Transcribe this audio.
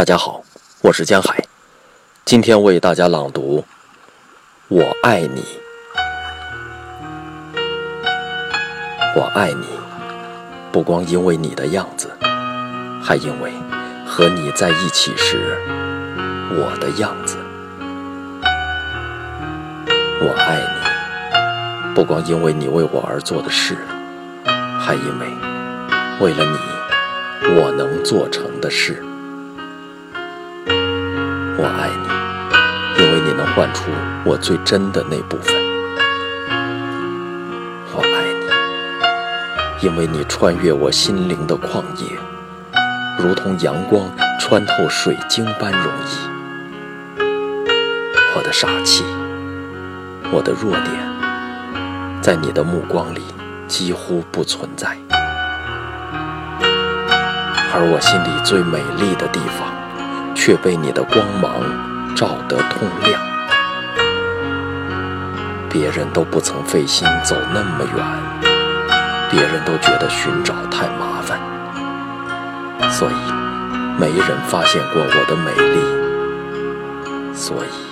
大家好，我是江海，今天为大家朗读《我爱你》。我爱你，不光因为你的样子，还因为和你在一起时我的样子。我爱你，不光因为你为我而做的事，还因为为了你我能做成的事。我爱你，因为你能唤出我最真的那部分。我爱你，因为你穿越我心灵的旷野，如同阳光穿透水晶般容易。我的傻气，我的弱点，在你的目光里几乎不存在，而我心里最美丽的地方。却被你的光芒照得通亮。别人都不曾费心走那么远，别人都觉得寻找太麻烦，所以没人发现过我的美丽。所以。